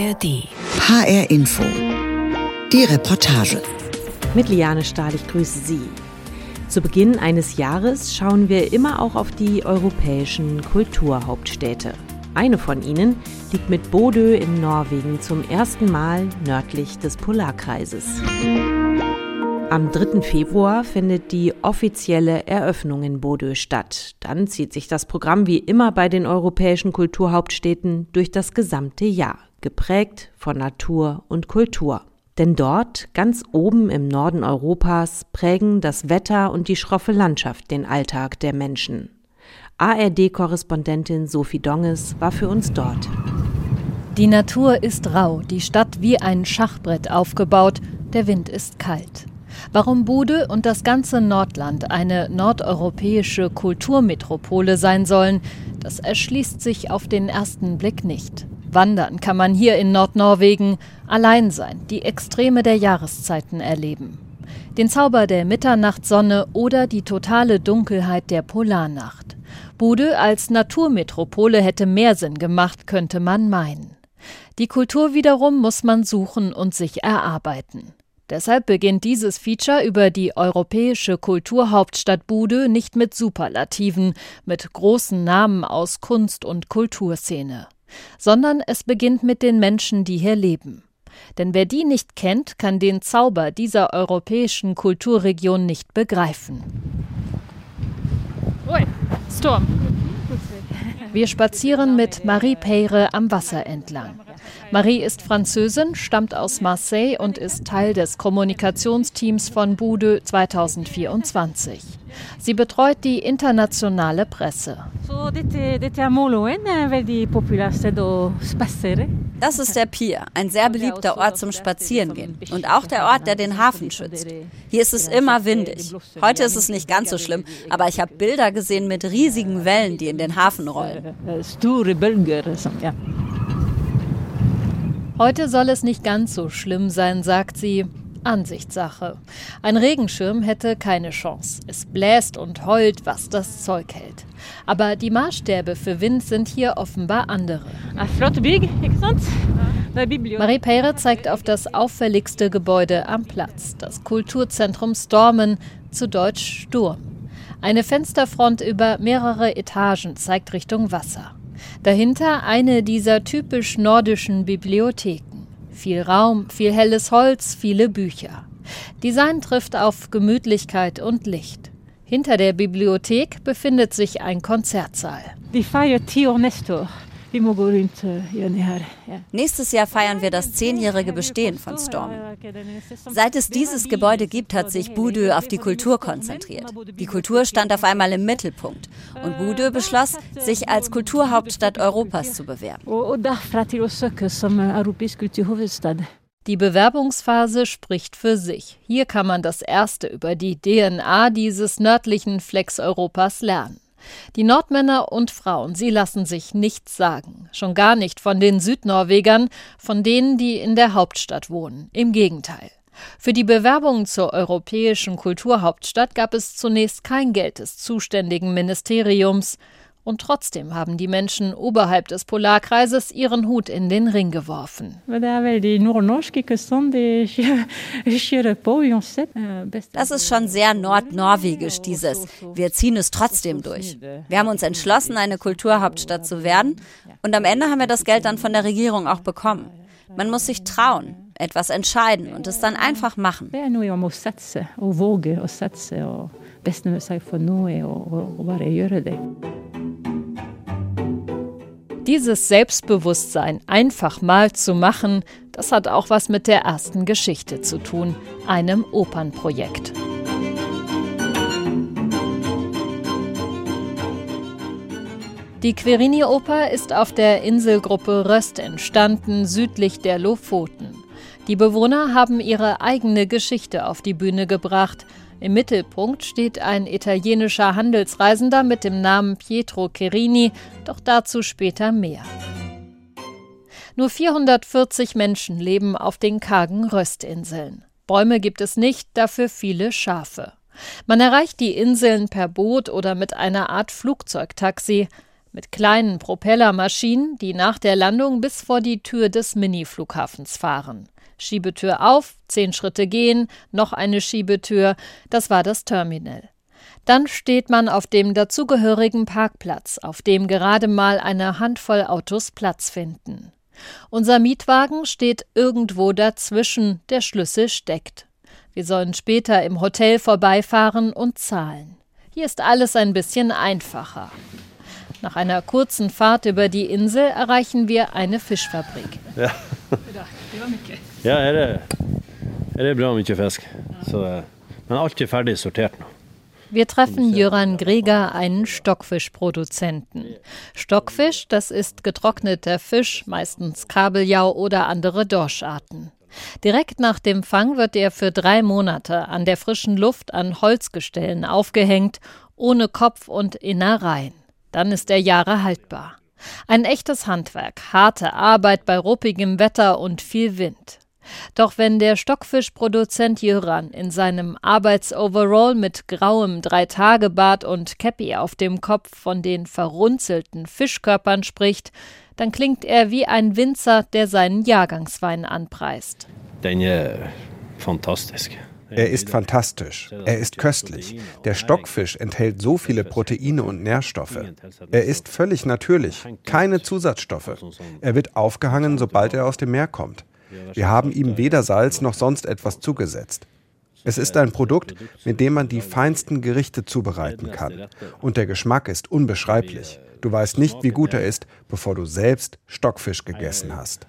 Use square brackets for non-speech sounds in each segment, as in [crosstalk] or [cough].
ARD. HR Info. Die Reportage. Mit Liane Stahl, ich grüße Sie. Zu Beginn eines Jahres schauen wir immer auch auf die europäischen Kulturhauptstädte. Eine von ihnen liegt mit Bodø in Norwegen zum ersten Mal nördlich des Polarkreises. Am 3. Februar findet die offizielle Eröffnung in Bodø statt. Dann zieht sich das Programm wie immer bei den europäischen Kulturhauptstädten durch das gesamte Jahr, geprägt von Natur und Kultur. Denn dort, ganz oben im Norden Europas, prägen das Wetter und die schroffe Landschaft den Alltag der Menschen. ARD-Korrespondentin Sophie Donges war für uns dort. Die Natur ist rau, die Stadt wie ein Schachbrett aufgebaut, der Wind ist kalt. Warum Bude und das ganze Nordland eine nordeuropäische Kulturmetropole sein sollen, das erschließt sich auf den ersten Blick nicht. Wandern kann man hier in Nordnorwegen, allein sein, die Extreme der Jahreszeiten erleben. Den Zauber der Mitternachtssonne oder die totale Dunkelheit der Polarnacht. Bude als Naturmetropole hätte mehr Sinn gemacht, könnte man meinen. Die Kultur wiederum muss man suchen und sich erarbeiten. Deshalb beginnt dieses Feature über die europäische Kulturhauptstadt Bude nicht mit Superlativen, mit großen Namen aus Kunst- und Kulturszene, sondern es beginnt mit den Menschen, die hier leben. Denn wer die nicht kennt, kann den Zauber dieser europäischen Kulturregion nicht begreifen. Ui, Sturm. Wir spazieren mit Marie Peyre am Wasser entlang. Marie ist Französin, stammt aus Marseille und ist Teil des Kommunikationsteams von Bude 2024. Sie betreut die internationale Presse. Das ist der Pier, ein sehr beliebter Ort zum Spazierengehen und auch der Ort, der den Hafen schützt. Hier ist es immer windig. Heute ist es nicht ganz so schlimm, aber ich habe Bilder gesehen mit riesigen Wellen, die in den Hafen rollen. Heute soll es nicht ganz so schlimm sein, sagt sie. Ansichtssache. Ein Regenschirm hätte keine Chance. Es bläst und heult, was das Zeug hält. Aber die Maßstäbe für Wind sind hier offenbar andere. Marie Peyre zeigt auf das auffälligste Gebäude am Platz, das Kulturzentrum Stormen, zu Deutsch Sturm. Eine Fensterfront über mehrere Etagen zeigt Richtung Wasser. Dahinter eine dieser typisch nordischen Bibliotheken. Viel Raum, viel helles Holz, viele Bücher. Design trifft auf Gemütlichkeit und Licht. Hinter der Bibliothek befindet sich ein Konzertsaal. Die Feier Tio Nestor. Nächstes Jahr feiern wir das zehnjährige Bestehen von Storm. Seit es dieses Gebäude gibt, hat sich Budö auf die Kultur konzentriert. Die Kultur stand auf einmal im Mittelpunkt und Budö beschloss, sich als Kulturhauptstadt Europas zu bewerben. Die Bewerbungsphase spricht für sich. Hier kann man das erste über die DNA dieses nördlichen Flecks Europas lernen. Die Nordmänner und Frauen, sie lassen sich nichts sagen, schon gar nicht von den Südnorwegern, von denen, die in der Hauptstadt wohnen. Im Gegenteil. Für die Bewerbung zur europäischen Kulturhauptstadt gab es zunächst kein Geld des zuständigen Ministeriums. Und trotzdem haben die Menschen oberhalb des Polarkreises ihren Hut in den Ring geworfen. [laughs] Das ist schon sehr nordnorwegisch, dieses. Wir ziehen es trotzdem durch. Wir haben uns entschlossen, eine Kulturhauptstadt zu werden. Und am Ende haben wir das Geld dann von der Regierung auch bekommen. Man muss sich trauen, etwas entscheiden und es dann einfach machen. Dieses Selbstbewusstsein einfach mal zu machen, das hat auch was mit der ersten Geschichte zu tun, einem Opernprojekt. Die Querini-Oper ist auf der Inselgruppe Röst entstanden, südlich der Lofoten. Die Bewohner haben ihre eigene Geschichte auf die Bühne gebracht – im Mittelpunkt steht ein italienischer Handelsreisender mit dem Namen Pietro Cherini, doch dazu später mehr. Nur 440 Menschen leben auf den kargen Röstinseln. Bäume gibt es nicht, dafür viele Schafe. Man erreicht die Inseln per Boot oder mit einer Art Flugzeugtaxi. mit kleinen Propellermaschinen, die nach der Landung bis vor die Tür des Mini-Flughafens fahren. Schiebetür auf, zehn Schritte gehen, noch eine Schiebetür, das war das Terminal. Dann steht man auf dem dazugehörigen Parkplatz, auf dem gerade mal eine Handvoll Autos Platz finden. Unser Mietwagen steht irgendwo dazwischen, der Schlüssel steckt. Wir sollen später im Hotel vorbeifahren und zahlen. Hier ist alles ein bisschen einfacher. Nach einer kurzen Fahrt über die Insel erreichen wir eine Fischfabrik. Ja, ja her, er, her er bra mye fisk. Så, men alt er ferdig sortert nå. Wir treffen Jöran Greger, einen Stockfischproduzenten. Stockfisch, das ist getrockneter Fisch, meistens Kabeljau oder andere Dorscharten. Direkt nach dem Fang wird er für drei Monate an der frischen Luft an Holzgestellen aufgehängt, ohne Kopf und Innereien. Dann ist er Jahre haltbar. Ein echtes Handwerk, harte Arbeit bei ruppigem Wetter und viel Wind. Doch wenn der Stockfischproduzent Jöran in seinem Arbeitsoverall mit grauem Dreitagebart und Käppi auf dem Kopf von den verrunzelten Fischkörpern spricht, dann klingt er wie ein Winzer, der seinen Jahrgangswein anpreist. Er. Er ist fantastisch. Er ist köstlich. Der Stockfisch enthält so viele Proteine und Nährstoffe. Er ist völlig natürlich. Keine Zusatzstoffe. Er wird aufgehangen, sobald er aus dem Meer kommt. Wir haben ihm weder Salz noch sonst etwas zugesetzt. Es ist ein Produkt, mit dem man die feinsten Gerichte zubereiten kann. Und der Geschmack ist unbeschreiblich. Du weißt nicht, wie gut er ist, bevor du selbst Stockfisch gegessen hast.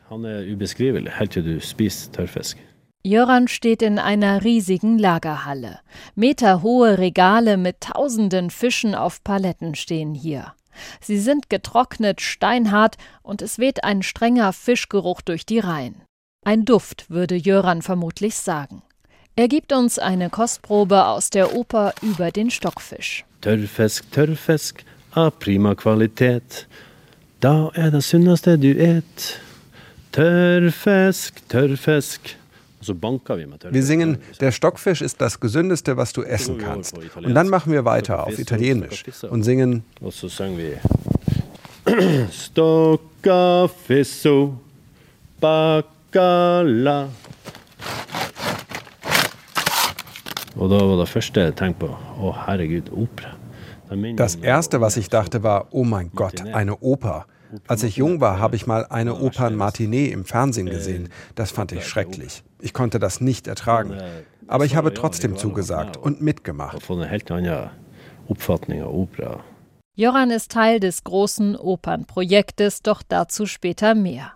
Jöran steht in einer riesigen Lagerhalle. Meterhohe Regale mit tausenden Fischen auf Paletten stehen hier. Sie sind getrocknet, steinhart und es weht ein strenger Fischgeruch durch die Reihen. Ein Duft, würde Jöran vermutlich sagen. Er gibt uns eine Kostprobe aus der Oper über den Stockfisch. Tørrfisk, tørrfisk av prima kvalitet. Da er det sunneste du et. Tørrfisk, tørrfisk wir singen, der Stockfisch ist das Gesündeste, was du essen kannst. Und dann machen wir weiter auf Italienisch und singen [clears throat] Stoccafisso bacala. Og da var det første jeg tenkte på, å herregud, opera. Das erste, was ich dachte, war, oh mein Gott, eine Oper. Als ich jung war, habe ich mal eine Opernmatinee im Fernsehen gesehen. Das fand ich schrecklich. Ich konnte das nicht ertragen. Aber ich habe trotzdem zugesagt und mitgemacht. Joran ist Teil des großen Opernprojektes, doch dazu später mehr.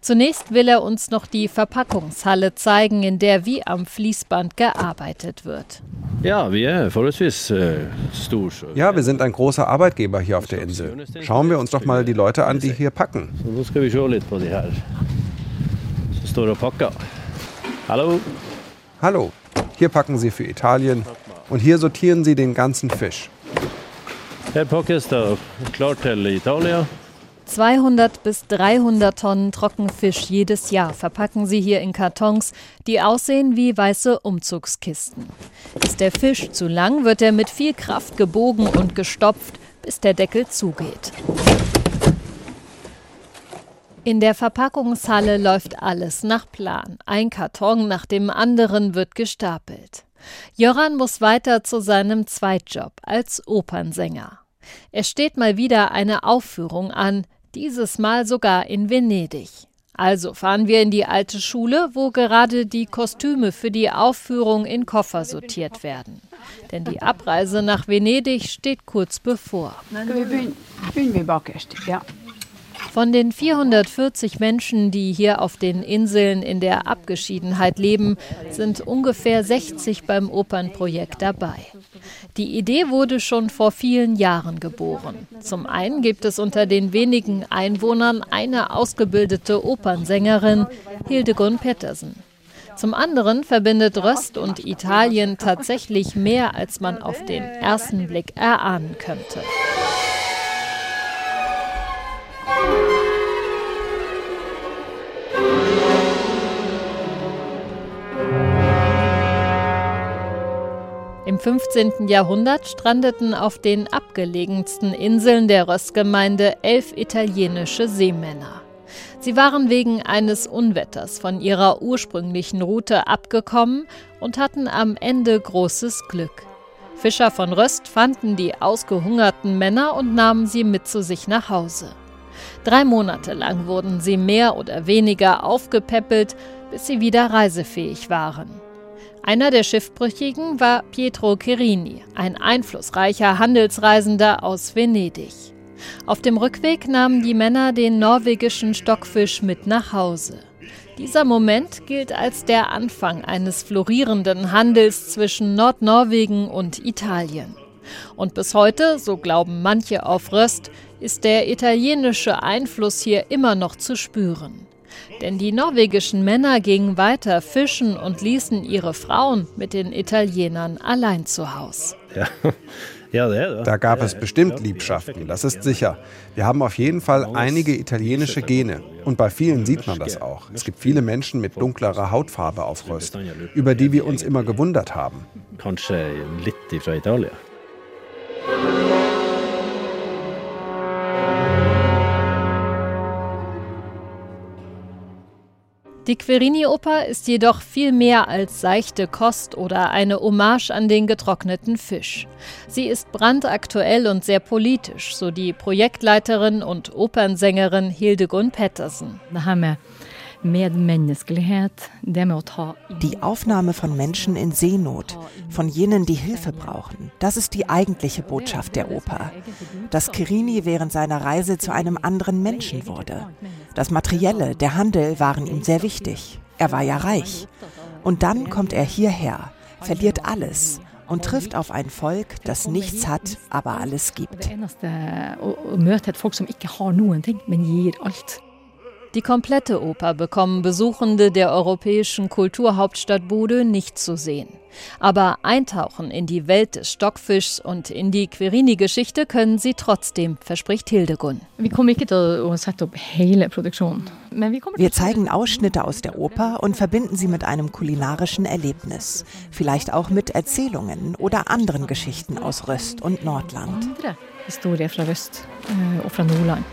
Zunächst will er uns noch die Verpackungshalle zeigen, in der wie am Fließband gearbeitet wird. Ja, wir äh, Ja, wir sind ein großer Arbeitgeber hier auf der Insel. Schauen wir uns doch mal die Leute an, die hier packen. Hallo. Hallo. Hier packen sie für Italien und hier sortieren sie den ganzen Fisch. Her pakkes det klar til Italia. 200 bis 300 Tonnen Trockenfisch jedes Jahr verpacken sie hier in Kartons, die aussehen wie weiße Umzugskisten. Ist der Fisch zu lang, wird er mit viel Kraft gebogen und gestopft, bis der Deckel zugeht. In der Verpackungshalle läuft alles nach Plan. Ein Karton nach dem anderen wird gestapelt. Joran muss weiter zu seinem Zweitjob als Opernsänger. Es steht mal wieder eine Aufführung an, dieses Mal sogar in Venedig. Also fahren wir in die alte Schule, wo gerade die Kostüme für die Aufführung in Koffer sortiert werden. Denn die Abreise nach Venedig steht kurz bevor. Von den 440 Menschen, die hier auf den Inseln in der Abgeschiedenheit leben, sind ungefähr 60 beim Opernprojekt dabei. Die Idee wurde schon vor vielen Jahren geboren. Zum einen gibt es unter den wenigen Einwohnern eine ausgebildete Opernsängerin, Hildegund Pettersen. Zum anderen verbindet Röst und Italien tatsächlich mehr, als man auf den ersten Blick erahnen könnte. Im im 15. Jahrhundert strandeten auf den abgelegensten Inseln der Röstgemeinde elf italienische Seemänner. Sie waren wegen eines Unwetters von ihrer ursprünglichen Route abgekommen und hatten am Ende großes Glück. Fischer von Röst fanden die ausgehungerten Männer und nahmen sie mit zu sich nach Hause. Drei Monate lang wurden sie mehr oder weniger aufgepäppelt, bis sie wieder reisefähig waren. Einer der Schiffbrüchigen war Pietro Cherini, ein einflussreicher Handelsreisender aus Venedig. Auf dem Rückweg nahmen die Männer den norwegischen Stockfisch mit nach Hause. Dieser Moment gilt als der Anfang eines florierenden Handels zwischen Nordnorwegen und Italien. Und bis heute, so glauben manche auf Röst, ist der italienische Einfluss hier immer noch zu spüren. Denn die norwegischen Männer gingen weiter fischen und ließen ihre Frauen mit den Italienern allein zu Hause. Ja. Da gab es bestimmt Liebschaften, das ist sicher. Wir haben auf jeden Fall einige italienische Gene. Und bei vielen sieht man das auch. Es gibt viele Menschen mit dunklerer Hautfarbe auf Röst, über die wir uns immer gewundert haben. Kanske lite fra Italien. Die Querini-Oper ist jedoch viel mehr als seichte Kost oder eine Hommage an den getrockneten Fisch. Sie ist brandaktuell und sehr politisch, so die Projektleiterin und Opernsängerin Hildegunn Pettersen. Die Aufnahme von Menschen in Seenot, von jenen, die Hilfe brauchen, das ist die eigentliche Botschaft der Oper. Dass Kirini während seiner Reise zu einem anderen Menschen wurde. Das Materielle, der Handel waren ihm sehr wichtig. Er war ja reich. Und dann kommt er hierher, verliert alles und trifft auf ein Volk, das nichts hat, aber alles gibt. Die komplette Oper bekommen Besuchende der europäischen Kulturhauptstadt Bude nicht zu sehen. Aber eintauchen in die Welt des Stockfischs und in die Querini-Geschichte können sie trotzdem, verspricht Hildegunn. Wir zeigen Ausschnitte aus der Oper und verbinden sie mit einem kulinarischen Erlebnis. Vielleicht auch mit Erzählungen oder anderen Geschichten aus Röst und Nordland. Historie fra Röst und eh, fra Nordland.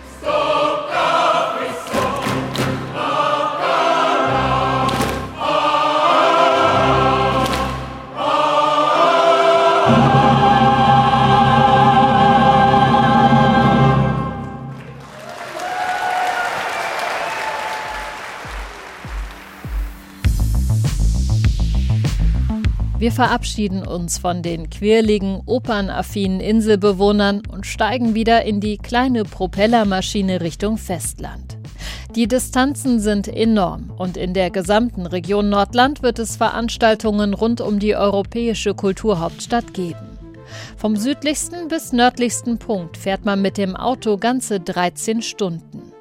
Wir verabschieden uns von den quirligen, opernaffinen Inselbewohnern und steigen wieder in die kleine Propellermaschine Richtung Festland. Die Distanzen sind enorm und in der gesamten Region Nordland wird es Veranstaltungen rund um die europäische Kulturhauptstadt geben. Vom südlichsten bis nördlichsten Punkt fährt man mit dem Auto ganze 13 Stunden.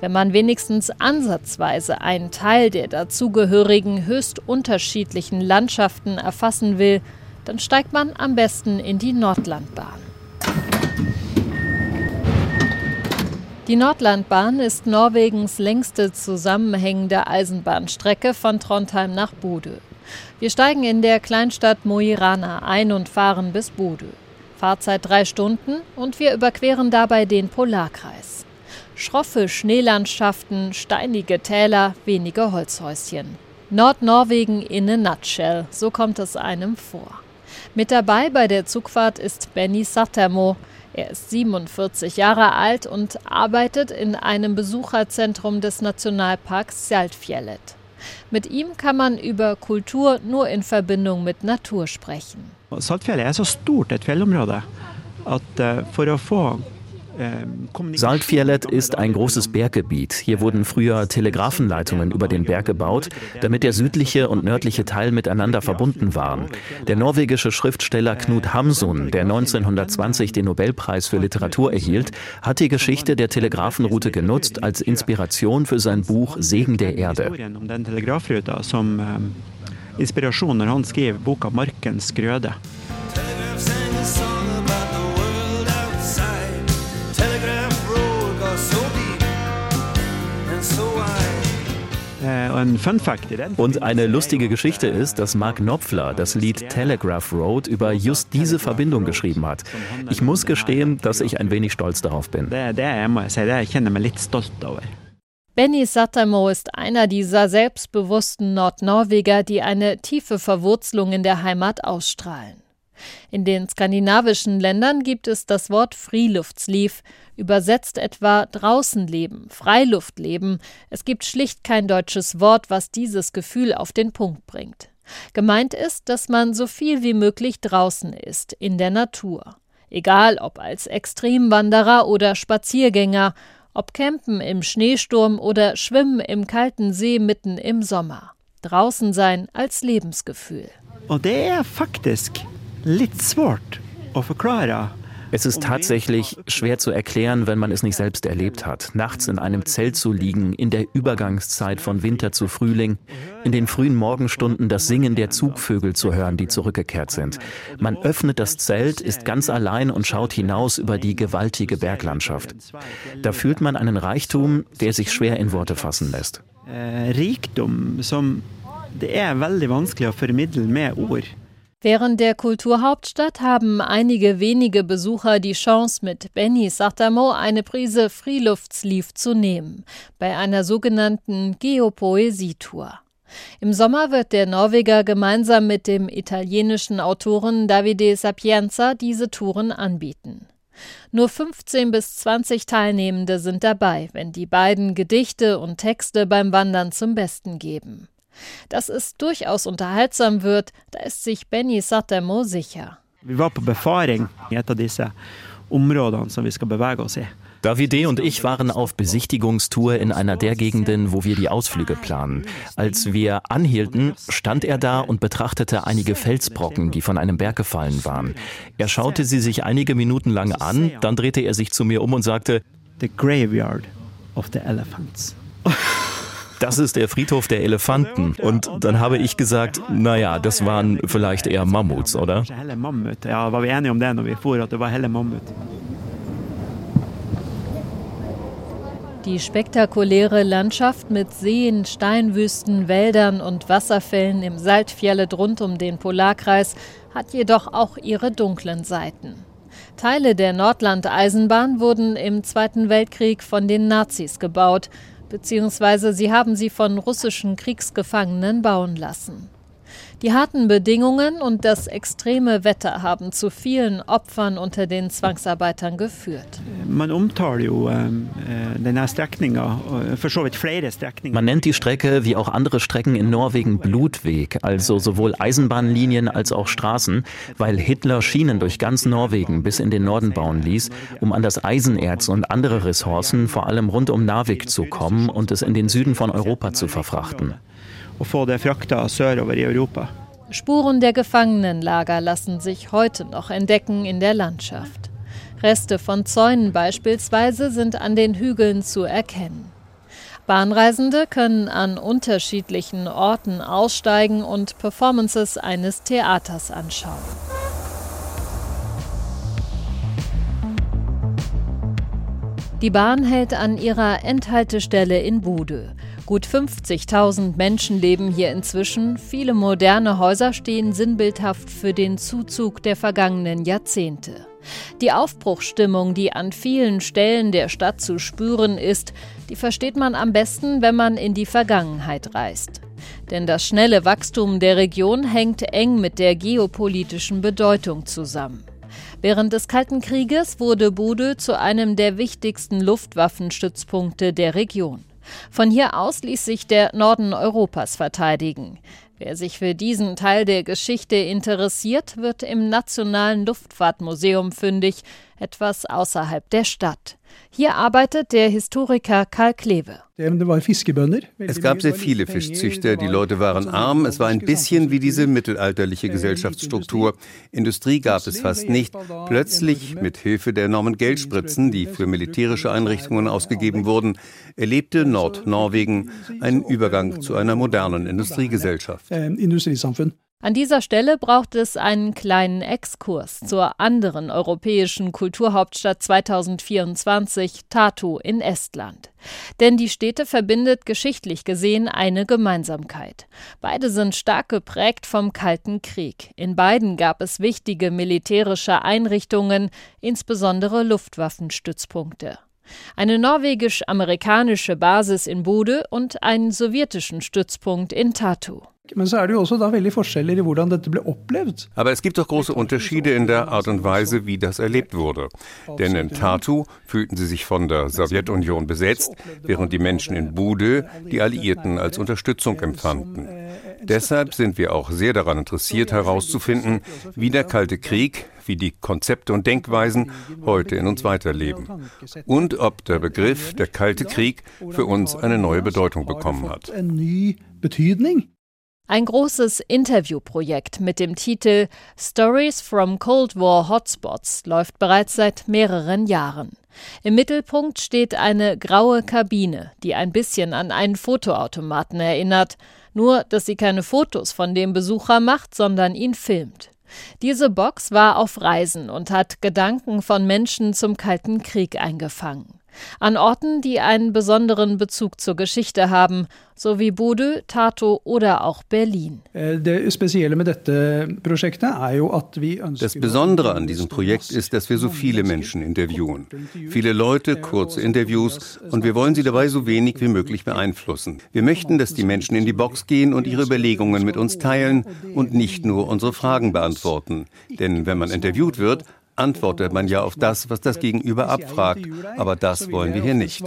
Wenn man wenigstens ansatzweise einen Teil der dazugehörigen höchst unterschiedlichen Landschaften erfassen will, dann steigt man am besten in die Nordlandbahn. Die Nordlandbahn ist Norwegens längste zusammenhängende Eisenbahnstrecke von Trondheim nach Bodø. Wir steigen in der Kleinstadt Mo i Rana ein und fahren bis Bodø. Fahrzeit drei Stunden und wir überqueren dabei den Polarkreis. Schroffe Schneelandschaften, steinige Täler, wenige Holzhäuschen. Nordnorwegen in a nutshell, so kommt es einem vor. Mit dabei bei der Zugfahrt ist Benny Sattermo. Er ist 47 Jahre alt und arbeitet in einem Besucherzentrum des Nationalparks Saltfjellet. Mit ihm kann man über Kultur nur in Verbindung mit Natur sprechen. Saltfjellet ist so stort et fjellområde at eh, for Saltfjellet ist ein großes Berggebiet. Hier wurden früher Telegrafenleitungen über den Berg gebaut, damit der südliche und nördliche Teil miteinander verbunden waren. Der norwegische Schriftsteller Knut Hamsun, der 1920 den Nobelpreis für Literatur erhielt, hat die Geschichte der Telegrafenroute genutzt als Inspiration für sein Buch Segen der Erde. Inspiration når han skrev boka 'Markens grøde'. Und eine lustige Geschichte ist, dass Mark Knopfler das Lied Telegraph Road über just diese Verbindung geschrieben hat. Ich muss gestehen, dass ich ein wenig stolz darauf bin. Benny Sattermo ist einer dieser selbstbewussten Nordnorweger, die eine tiefe Verwurzelung in der Heimat ausstrahlen. In den skandinavischen Ländern gibt es das Wort Friluftsliv, übersetzt etwa draußen leben, Freiluftleben. Es gibt schlicht kein deutsches Wort, was dieses Gefühl auf den Punkt bringt. Gemeint ist, dass man so viel wie möglich draußen ist, in der Natur. Egal ob als Extremwanderer oder Spaziergänger, ob campen im Schneesturm oder schwimmen im kalten See mitten im Sommer. Draußen sein als Lebensgefühl. Und der faktisch litt svårt å forklare. Es ist tatsächlich schwer zu erklären, wenn man es nicht selbst erlebt hat. Nachts in einem Zelt zu liegen, in der Übergangszeit von Winter zu Frühling, in den frühen Morgenstunden das Singen der Zugvögel zu hören, die zurückgekehrt sind. Man öffnet das Zelt, ist ganz allein und schaut hinaus über die gewaltige Berglandschaft. Da fühlt man einen Reichtum, der sich schwer in Worte fassen lässt. Eh, Rikdom, som det er veldig vanskelig å formidle med ord. Während der Kulturhauptstadt haben einige wenige Besucher die Chance, mit Benny Satamo eine Prise Freeluftslief zu nehmen, bei einer sogenannten Geopoesietour. Im Sommer wird der Norweger gemeinsam mit dem italienischen Autoren Davide Sapienza diese Touren anbieten. Nur 15 bis 20 Teilnehmende sind dabei, wenn die beiden Gedichte und Texte beim Wandern zum Besten geben. Dass es durchaus unterhaltsam wird, da ist sich Benny Sattermo sicher. Wir waren i et av disse områdene som vi skal bevege oss i. Davide und ich waren auf Besichtigungstour in einer der Gegenden, wo wir die Ausflüge planen. Als wir anhielten, stand er da und betrachtete einige Felsbrocken, die von einem Berg gefallen waren. Er schaute sie sich einige Minuten lang an, dann drehte er sich zu mir um und sagte: The graveyard of the elephants [laughs] das ist der Friedhof der Elefanten. Und dann habe ich gesagt, naja, das waren vielleicht eher Mammuts, oder? Ja, war wir einig um når vi for, at det war helle Mammut. Die spektakuläre Landschaft mit Seen, Steinwüsten, Wäldern und Wasserfällen im Saltfjellet rund um den Polarkreis hat jedoch auch ihre dunklen Seiten. Teile der Nordland-Eisenbahn wurden im Zweiten Weltkrieg von den Nazis gebaut beziehungsweise sie haben sie von russischen Kriegsgefangenen bauen lassen. Die harten Bedingungen und das extreme Wetter haben zu vielen Opfern unter den Zwangsarbeitern geführt. Man ähm, äh, Man nennt die Strecke wie auch andere Strecken in Norwegen Blutweg, also sowohl Eisenbahnlinien als auch Straßen, weil Hitler Schienen durch ganz Norwegen bis in den Norden bauen ließ, um an das Eisenerz und andere Ressourcen vor allem rund um Narvik zu kommen und es in den Süden von Europa zu verfrachten og få det frakta sørover i Europa. Spuren der Gefangenenlager lassen sich heute noch entdecken in der Landschaft. Reste von Zäunen beispielsweise sind an den Hügeln zu erkennen. Bahnreisende können an unterschiedlichen Orten aussteigen und Performances eines Theaters anschauen. Die Bahn hält an ihrer Endhaltestelle in Bude. Gut 50.000 Menschen leben hier inzwischen. Viele moderne Häuser stehen sinnbildhaft für den Zuzug der vergangenen Jahrzehnte. Die Aufbruchsstimmung, die an vielen Stellen der Stadt zu spüren ist, die versteht man am besten, wenn man in die Vergangenheit reist. Denn das schnelle Wachstum der Region hängt eng mit der geopolitischen Bedeutung zusammen. Während des Kalten Krieges wurde Bude zu einem der wichtigsten Luftwaffenstützpunkte der Region. Von hier aus ließ sich der Norden Europas verteidigen. Wer sich für diesen Teil der Geschichte interessiert, wird im Nationalen Luftfahrtmuseum fündig, etwas außerhalb der Stadt. Hier arbeitet der Historiker Karl Kleve. Es gab sehr viele Fischzüchter, die Leute waren arm, es war ein bisschen wie diese mittelalterliche Gesellschaftsstruktur. Industrie gab es fast nicht. Plötzlich, mit Hilfe der enormen Geldspritzen, die für militärische Einrichtungen ausgegeben wurden, erlebte Nordnorwegen einen Übergang zu einer modernen Industriegesellschaft. An dieser Stelle braucht es einen kleinen Exkurs zur anderen europäischen Kulturhauptstadt 2024, Tartu in Estland. Denn die Städte verbindet geschichtlich gesehen eine Gemeinsamkeit. Beide sind stark geprägt vom Kalten Krieg. In beiden gab es wichtige militärische Einrichtungen, insbesondere Luftwaffenstützpunkte eine norwegisch-amerikanische Basis in Bode und einen sowjetischen Stützpunkt in Tartu. Aber es gibt doch große Unterschiede in der Art und Weise, wie das erlebt wurde. Denn in Tartu fühlten sie sich von der Sowjetunion besetzt, während die Menschen in Bude die Alliierten als Unterstützung empfanden. Deshalb sind wir auch sehr daran interessiert herauszufinden, wie der Kalte Krieg, wie die Konzepte und Denkweisen heute in uns weiterleben und ob der Begriff der Kalte Krieg für uns eine neue Bedeutung bekommen hat. Ein großes Interviewprojekt mit dem Titel Stories from Cold War Hotspots läuft bereits seit mehreren Jahren. Im Mittelpunkt steht eine graue Kabine, die ein bisschen an einen Fotoautomaten erinnert, nur dass sie keine Fotos von dem Besucher macht, sondern ihn filmt. Diese Box war auf Reisen und hat Gedanken von Menschen zum Kalten Krieg eingefangen an Orten, die einen besonderen Bezug zur Geschichte haben, so wie Bodø, Tartu oder auch Berlin. Äh, das Besondere an diesem Projekt ist, dass wir so viele Menschen interviewen. Viele Leute, kurze Interviews und wir wollen sie dabei so wenig wie möglich beeinflussen. Wir möchten, dass die Menschen in die Box gehen und ihre Überlegungen mit uns teilen und nicht nur unsere Fragen beantworten. Denn wenn man interviewt wird, antwortet man ja auf das, was das Gegenüber abfragt. Aber das wollen wir hier nicht.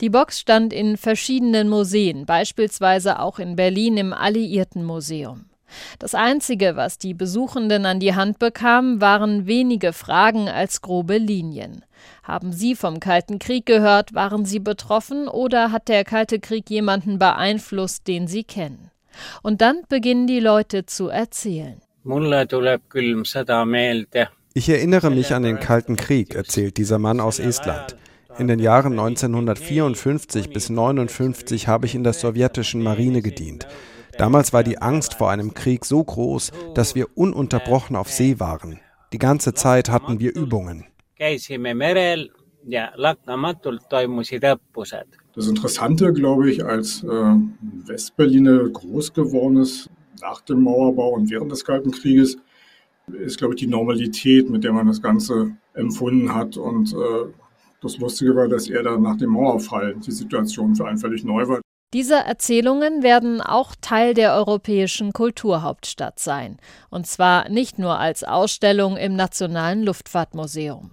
Die Box stand in verschiedenen Museen, beispielsweise auch in Berlin im Alliiertenmuseum. Das Einzige, was die Besuchenden an die Hand bekamen, waren wenige Fragen als grobe Linien. Haben Sie vom Kalten Krieg gehört? Waren Sie betroffen oder hat der Kalte Krieg jemanden beeinflusst, den Sie kennen? Und dann beginnen die Leute zu erzählen. Ich erinnere mich an den Kalten Krieg, erzählt dieser Mann aus Estland. In den Jahren 1954 bis 1959 habe ich in der sowjetischen Marine gedient. Damals war die Angst vor einem Krieg so groß, dass wir ununterbrochen auf See waren. Die ganze Zeit hatten wir Übungen. Das Interessante, glaube ich, als äh, Westberliner groß geworden ist, nach dem Mauerbau und während des Kalten Krieges, ist, glaube ich, die Normalität, mit der man das Ganze empfunden hat. Und äh, das Lustige war, dass er dann nach dem Mauerfall die Situation für einen völlig neu war. Diese Erzählungen werden auch Teil der europäischen Kulturhauptstadt sein. Und zwar nicht nur als Ausstellung im Nationalen Luftfahrtmuseum.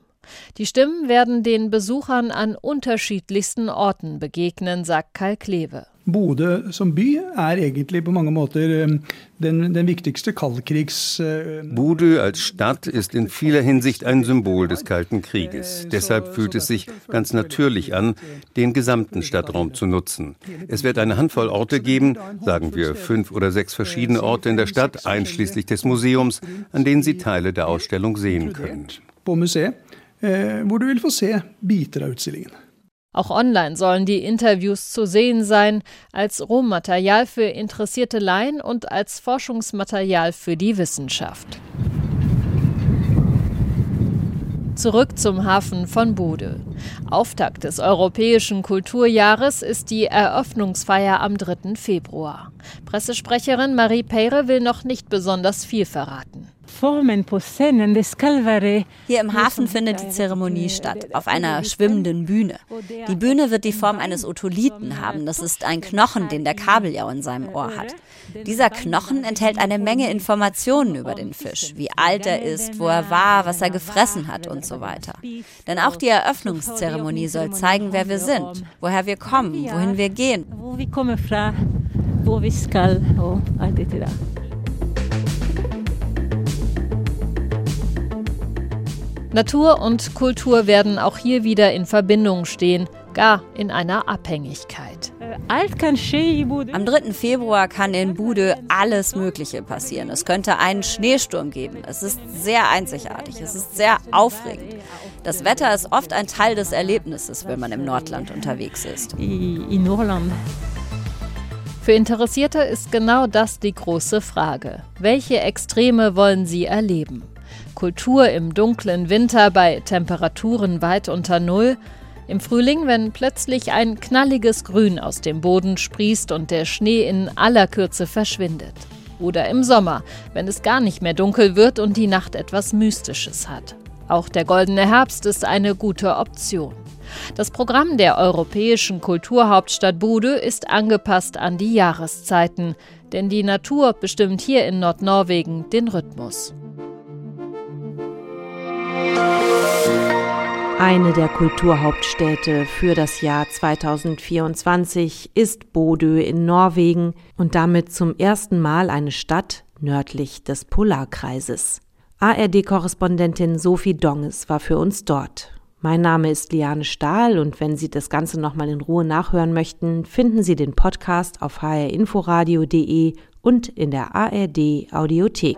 Die Stimmen werden den Besuchern an unterschiedlichsten Orten begegnen, sagt Karl Kleve. Bodø som by er egentlig på mange måter eh, den, den wichtigste kaldkrigs... Eh, Bodø als Stadt ist in vieler Hinsicht ein Symbol des Kalten Krieges. Deshalb fühlt es sich ganz natürlich an, den gesamten Stadtraum zu nutzen. Es wird eine Handvoll Orte geben, sagen wir fünf oder sechs verschiedene Orte in der Stadt, einschließlich des Museums, an denen Sie Teile der Ausstellung sehen können. Eh, hvor du vil få se biter av utstillingen. Auch online sollen die Interviews zu sehen sein, als Rohmaterial für interessierte Laien und als Forschungsmaterial für die Wissenschaft. Zurück zum Hafen von Bude. Auftakt des Europäischen Kulturjahres ist die Eröffnungsfeier am 3. Februar. Pressesprecherin Marie Peyre will noch nicht besonders viel verraten. Hier im Hafen findet die Zeremonie statt, auf einer schwimmenden Bühne. Die Bühne wird die Form eines Otolithen haben. Das ist ein Knochen, den der Kabeljau in seinem Ohr hat. Dieser Knochen enthält eine Menge Informationen über den Fisch, wie alt er ist, wo er war, was er gefressen hat und so weiter. Denn auch die Eröffnungszeremonie soll zeigen, wer wir sind, woher wir kommen, wohin wir gehen. Wo vi skal og alt det der. Natur und Kultur werden auch hier wieder in Verbindung stehen, gar in einer Abhängigkeit. Am 3. Februar kann in Bude alles Mögliche passieren. Es könnte einen Schneesturm geben. Es ist sehr einzigartig. Es ist sehr aufregend. Das Wetter ist oft ein Teil des Erlebnisses, wenn man im Nordland unterwegs ist. In. Für Interessierte ist genau das die große Frage. Welche Extreme wollen sie erleben? Kultur im dunklen Winter bei Temperaturen weit unter Null? Im Frühling, wenn plötzlich ein knalliges Grün aus dem Boden sprießt und der Schnee in aller Kürze verschwindet? Oder im Sommer, wenn es gar nicht mehr dunkel wird und die Nacht etwas Mystisches hat? Auch der goldene Herbst ist eine gute Option. Das Programm der europäischen Kulturhauptstadt Bude ist angepasst an die Jahreszeiten, denn die Natur bestimmt hier in Nordnorwegen den Rhythmus. Eine der Kulturhauptstädte für das Jahr 2024 ist Bodø in Norwegen und damit zum ersten Mal eine Stadt nördlich des Polarkreises. ARD-Korrespondentin Sophie Donges war für uns dort. Mein Name ist Liane Stahl und wenn Sie das Ganze nochmal in Ruhe nachhören möchten, finden Sie den Podcast auf hrinforadio.de und in der ARD Audiothek.